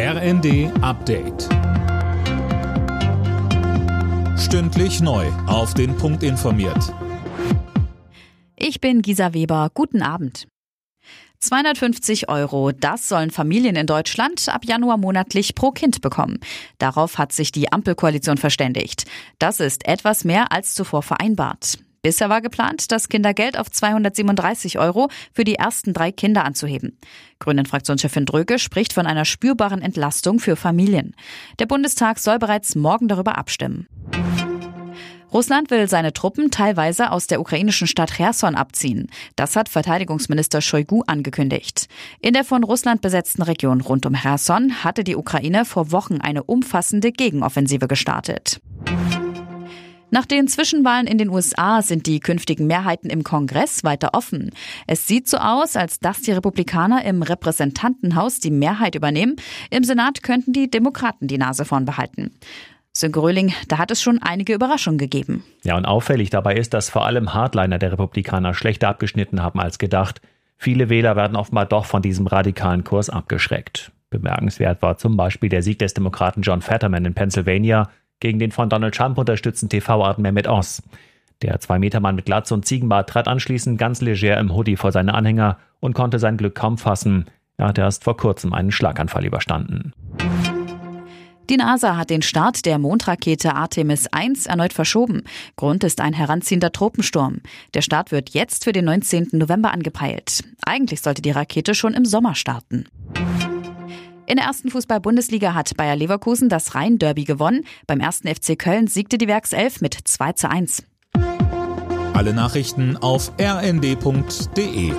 RND Update. Stündlich neu. Auf den Punkt informiert. Ich bin Gisa Weber. Guten Abend. 250 Euro, das sollen Familien in Deutschland ab Januar monatlich pro Kind bekommen. Darauf hat sich die Ampelkoalition verständigt. Das ist etwas mehr als zuvor vereinbart. Bisher war geplant, das Kindergeld auf 237 Euro für die ersten drei Kinder anzuheben. Grünen-Fraktionschefin Dröge spricht von einer spürbaren Entlastung für Familien. Der Bundestag soll bereits morgen darüber abstimmen. Russland will seine Truppen teilweise aus der ukrainischen Stadt Cherson abziehen. Das hat Verteidigungsminister Shoigu angekündigt. In der von Russland besetzten Region rund um Cherson hatte die Ukraine vor Wochen eine umfassende Gegenoffensive gestartet. Nach den Zwischenwahlen in den USA sind die künftigen Mehrheiten im Kongress weiter offen. Es sieht so aus, als dass die Republikaner im Repräsentantenhaus die Mehrheit übernehmen. Im Senat könnten die Demokraten die Nase vorn behalten. Sönke da hat es schon einige Überraschungen gegeben. Ja, und auffällig dabei ist, dass vor allem Hardliner der Republikaner schlechter abgeschnitten haben als gedacht. Viele Wähler werden offenbar doch von diesem radikalen Kurs abgeschreckt. Bemerkenswert war zum Beispiel der Sieg des Demokraten John Fetterman in Pennsylvania, gegen den von Donald Trump unterstützten TV-Arten Mehmet Oz. Der Zwei-Meter-Mann mit Glatze und Ziegenbart trat anschließend ganz leger im Hoodie vor seine Anhänger und konnte sein Glück kaum fassen. Er hatte erst vor kurzem einen Schlaganfall überstanden. Die NASA hat den Start der Mondrakete Artemis 1 erneut verschoben. Grund ist ein heranziehender Tropensturm. Der Start wird jetzt für den 19. November angepeilt. Eigentlich sollte die Rakete schon im Sommer starten. In der ersten Fußball-Bundesliga hat Bayer Leverkusen das Rhein-Derby gewonnen. Beim ersten FC Köln siegte die Werkself mit 2 zu 1. Alle Nachrichten auf rnd.de